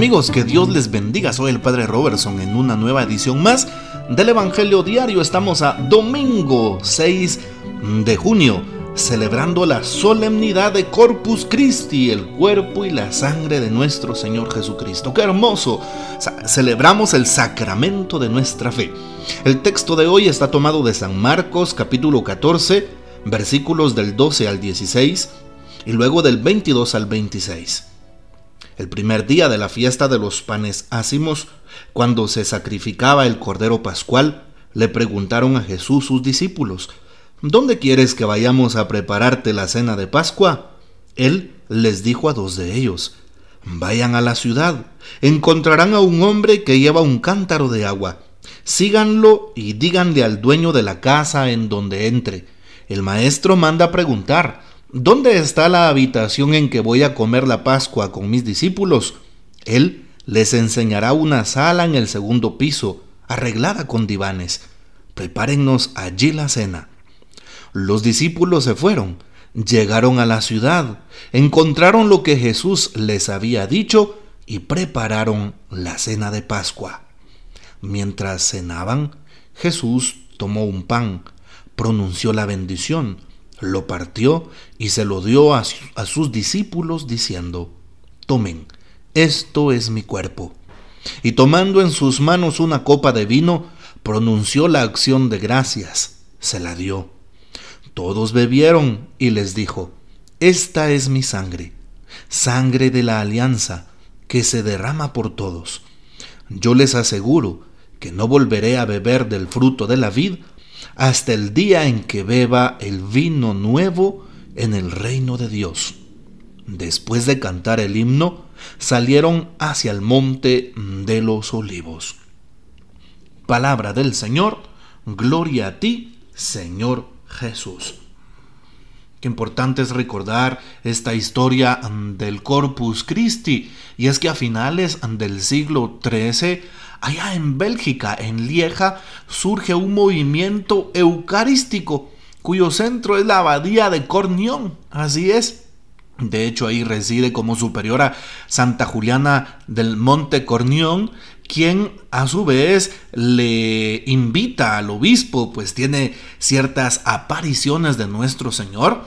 Amigos, que Dios les bendiga. Soy el Padre Robertson en una nueva edición más del Evangelio Diario. Estamos a domingo 6 de junio, celebrando la solemnidad de Corpus Christi, el cuerpo y la sangre de nuestro Señor Jesucristo. ¡Qué hermoso! Celebramos el sacramento de nuestra fe. El texto de hoy está tomado de San Marcos, capítulo 14, versículos del 12 al 16 y luego del 22 al 26. El primer día de la fiesta de los panes ácimos, cuando se sacrificaba el cordero pascual, le preguntaron a Jesús sus discípulos, ¿Dónde quieres que vayamos a prepararte la cena de Pascua? Él les dijo a dos de ellos, Vayan a la ciudad, encontrarán a un hombre que lleva un cántaro de agua. Síganlo y díganle al dueño de la casa en donde entre. El maestro manda preguntar, ¿Dónde está la habitación en que voy a comer la Pascua con mis discípulos? Él les enseñará una sala en el segundo piso, arreglada con divanes. Prepárennos allí la cena. Los discípulos se fueron, llegaron a la ciudad, encontraron lo que Jesús les había dicho y prepararon la cena de Pascua. Mientras cenaban, Jesús tomó un pan, pronunció la bendición, lo partió y se lo dio a, sus discípulos diciendo, tomen, esto es mi cuerpo. Y tomando en sus manos una copa de vino, pronunció la acción de gracias, se la dio. Todos bebieron y les dijo, esta es mi sangre, sangre de la alianza, que se derrama por todos. Yo les aseguro que no volveré a beber del fruto de la vid hasta el día en que beba el vino nuevo en el reino de Dios. Después de cantar el himno, salieron hacia el monte de los olivos. Palabra del Señor, gloria a ti, Señor Jesús. Qué importante es recordar esta historia del Corpus Christi, y es que a finales del siglo XIII allá en Bélgica, en Lieja, surge un movimiento eucarístico cuyo centro es la abadía de Cornión. Así es. De hecho, ahí reside como superiora Santa Juliana del Monte Cornión, quien a su vez le invita al obispo, pues tiene ciertas apariciones de nuestro Señor.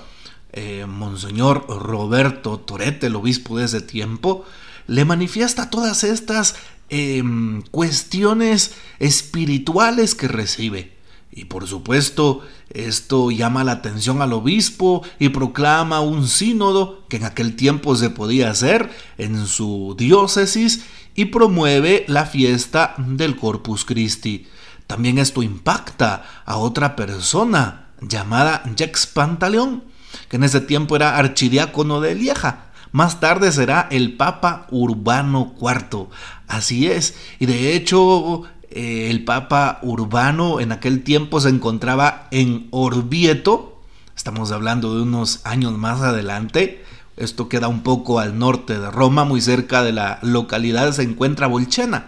Eh, Monseñor Roberto Torete, el obispo de ese tiempo, le manifiesta todas estas Em, cuestiones espirituales que recibe. Y por supuesto, esto llama la atención al obispo y proclama un sínodo que en aquel tiempo se podía hacer en su diócesis y promueve la fiesta del Corpus Christi. También esto impacta a otra persona llamada Jacques Pantaleón, que en ese tiempo era archidiácono de Lieja. Más tarde será el Papa Urbano IV. Así es. Y de hecho, eh, el Papa Urbano en aquel tiempo se encontraba en Orvieto. Estamos hablando de unos años más adelante. Esto queda un poco al norte de Roma, muy cerca de la localidad se encuentra Bolchena,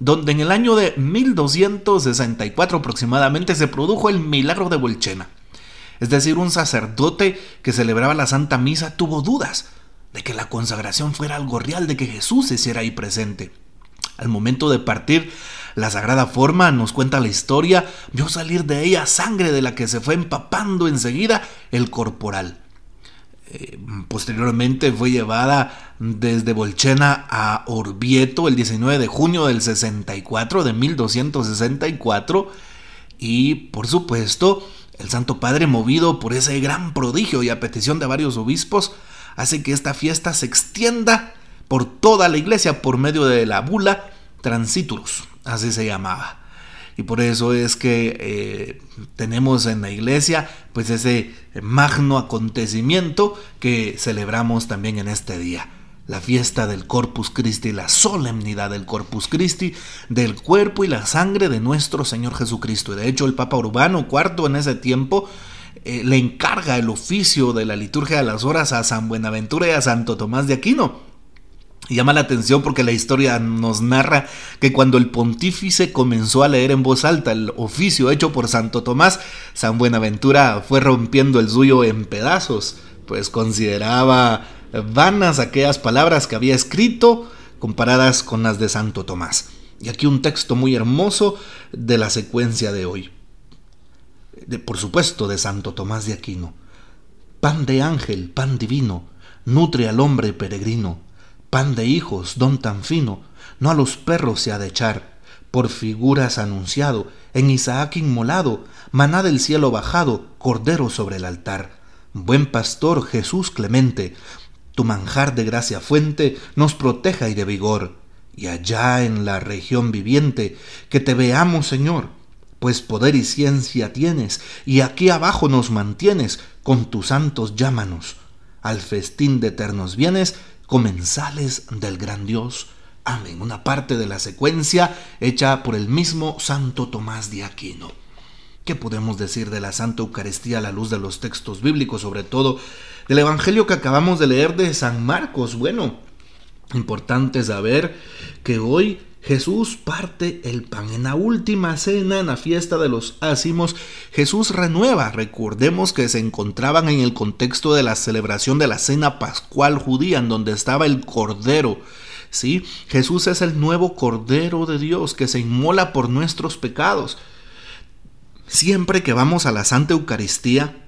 donde en el año de 1264 aproximadamente se produjo el milagro de Bolchena. Es decir, un sacerdote que celebraba la Santa Misa tuvo dudas de que la consagración fuera algo real, de que Jesús hiciera ahí presente. Al momento de partir, la sagrada forma nos cuenta la historia, vio salir de ella sangre de la que se fue empapando enseguida el corporal. Eh, posteriormente fue llevada desde Bolchena a Orvieto el 19 de junio del 64, de 1264, y por supuesto, el Santo Padre, movido por ese gran prodigio y a petición de varios obispos, hace que esta fiesta se extienda por toda la iglesia por medio de la bula Transiturus, así se llamaba. Y por eso es que eh, tenemos en la iglesia pues ese magno acontecimiento que celebramos también en este día. La fiesta del Corpus Christi, la solemnidad del Corpus Christi, del cuerpo y la sangre de nuestro Señor Jesucristo. Y de hecho el Papa Urbano IV en ese tiempo eh, le encarga el oficio de la liturgia de las horas a San Buenaventura y a Santo Tomás de Aquino. Llama la atención porque la historia nos narra que cuando el pontífice comenzó a leer en voz alta el oficio hecho por Santo Tomás, San Buenaventura fue rompiendo el suyo en pedazos, pues consideraba vanas aquellas palabras que había escrito, comparadas con las de Santo Tomás. Y aquí un texto muy hermoso de la secuencia de hoy. De, por supuesto, de Santo Tomás de Aquino. Pan de ángel, pan divino, nutre al hombre peregrino. Pan de hijos, don tan fino, no a los perros se ha de echar. Por figuras anunciado, en Isaac inmolado, maná del cielo bajado, cordero sobre el altar. Buen pastor Jesús clemente, tu manjar de gracia fuente nos proteja y de vigor. Y allá en la región viviente, que te veamos, Señor, pues poder y ciencia tienes, y aquí abajo nos mantienes, con tus santos llámanos, al festín de eternos bienes, comensales del gran Dios. Amén. Una parte de la secuencia hecha por el mismo Santo Tomás de Aquino. ¿Qué podemos decir de la Santa Eucaristía a la luz de los textos bíblicos, sobre todo del Evangelio que acabamos de leer de San Marcos? Bueno, importante saber que hoy Jesús parte el pan. En la última cena, en la fiesta de los ácimos, Jesús renueva. Recordemos que se encontraban en el contexto de la celebración de la cena pascual judía, en donde estaba el cordero. ¿sí? Jesús es el nuevo cordero de Dios que se inmola por nuestros pecados. Siempre que vamos a la Santa Eucaristía,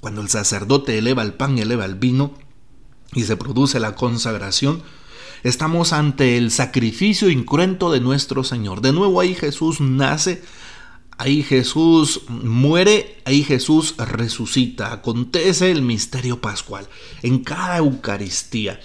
cuando el sacerdote eleva el pan eleva el vino y se produce la consagración, estamos ante el sacrificio incruento de nuestro Señor. De nuevo ahí Jesús nace, ahí Jesús muere, ahí Jesús resucita. Acontece el misterio pascual en cada Eucaristía.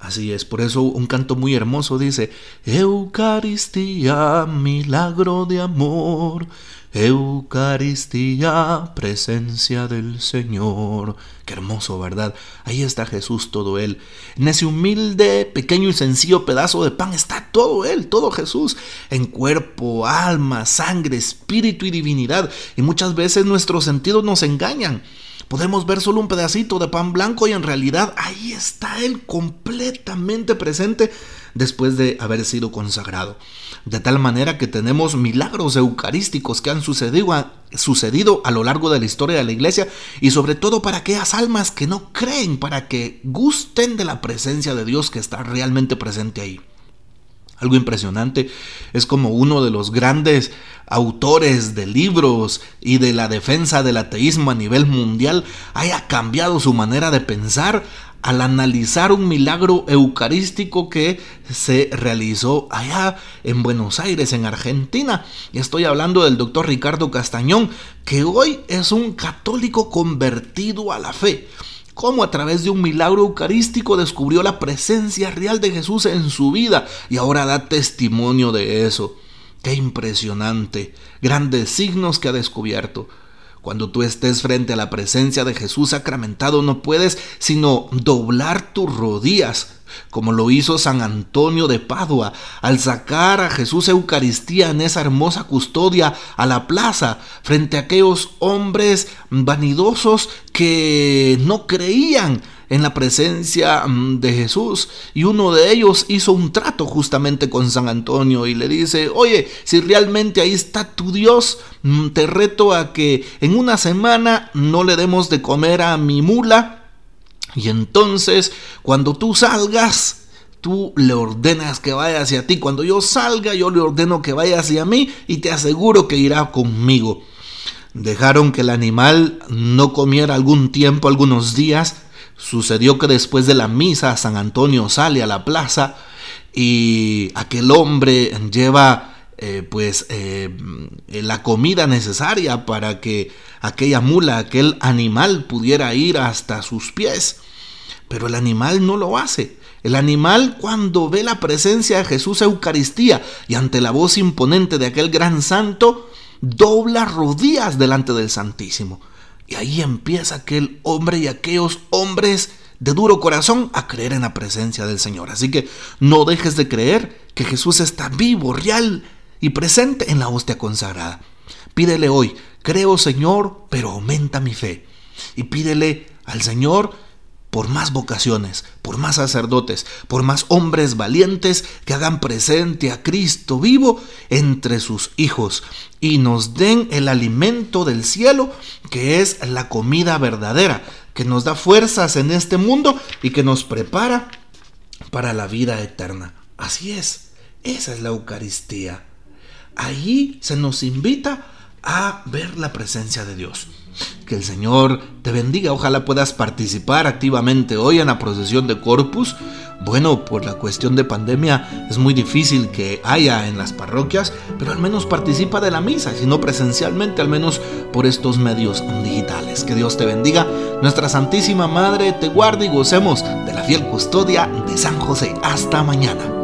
Así es, por eso un canto muy hermoso dice, Eucaristía, milagro de amor, Eucaristía, presencia del Señor. Qué hermoso, ¿verdad? Ahí está Jesús, todo Él. En ese humilde, pequeño y sencillo pedazo de pan está todo Él, todo Jesús, en cuerpo, alma, sangre, espíritu y divinidad. Y muchas veces nuestros sentidos nos engañan. Podemos ver solo un pedacito de pan blanco y en realidad ahí está Él completamente presente después de haber sido consagrado. De tal manera que tenemos milagros eucarísticos que han sucedido a, sucedido a lo largo de la historia de la iglesia y sobre todo para aquellas almas que no creen, para que gusten de la presencia de Dios que está realmente presente ahí. Algo impresionante es como uno de los grandes autores de libros y de la defensa del ateísmo a nivel mundial haya cambiado su manera de pensar al analizar un milagro eucarístico que se realizó allá en Buenos Aires, en Argentina. Y estoy hablando del doctor Ricardo Castañón, que hoy es un católico convertido a la fe. Cómo a través de un milagro eucarístico descubrió la presencia real de Jesús en su vida y ahora da testimonio de eso. Qué impresionante, grandes signos que ha descubierto. Cuando tú estés frente a la presencia de Jesús sacramentado no puedes sino doblar tus rodillas, como lo hizo San Antonio de Padua al sacar a Jesús Eucaristía en esa hermosa custodia a la plaza frente a aquellos hombres vanidosos que no creían en la presencia mm, de Jesús. Y uno de ellos hizo un trato justamente con San Antonio y le dice, oye, si realmente ahí está tu Dios, mm, te reto a que en una semana no le demos de comer a mi mula. Y entonces, cuando tú salgas, tú le ordenas que vaya hacia ti. Cuando yo salga, yo le ordeno que vaya hacia mí y te aseguro que irá conmigo. Dejaron que el animal no comiera algún tiempo, algunos días, Sucedió que después de la misa San Antonio sale a la plaza y aquel hombre lleva eh, pues eh, la comida necesaria para que aquella mula, aquel animal pudiera ir hasta sus pies. Pero el animal no lo hace. El animal cuando ve la presencia de Jesús Eucaristía y ante la voz imponente de aquel gran santo, dobla rodillas delante del Santísimo. Y ahí empieza aquel hombre y aquellos hombres de duro corazón a creer en la presencia del Señor. Así que no dejes de creer que Jesús está vivo, real y presente en la hostia consagrada. Pídele hoy, creo Señor, pero aumenta mi fe. Y pídele al Señor por más vocaciones, por más sacerdotes, por más hombres valientes que hagan presente a Cristo vivo entre sus hijos y nos den el alimento del cielo, que es la comida verdadera, que nos da fuerzas en este mundo y que nos prepara para la vida eterna. Así es, esa es la Eucaristía. Allí se nos invita a ver la presencia de Dios. Que el Señor te bendiga. Ojalá puedas participar activamente hoy en la procesión de Corpus. Bueno, por la cuestión de pandemia es muy difícil que haya en las parroquias, pero al menos participa de la misa, si no presencialmente, al menos por estos medios digitales. Que Dios te bendiga. Nuestra Santísima Madre te guarde y gocemos de la fiel custodia de San José. Hasta mañana.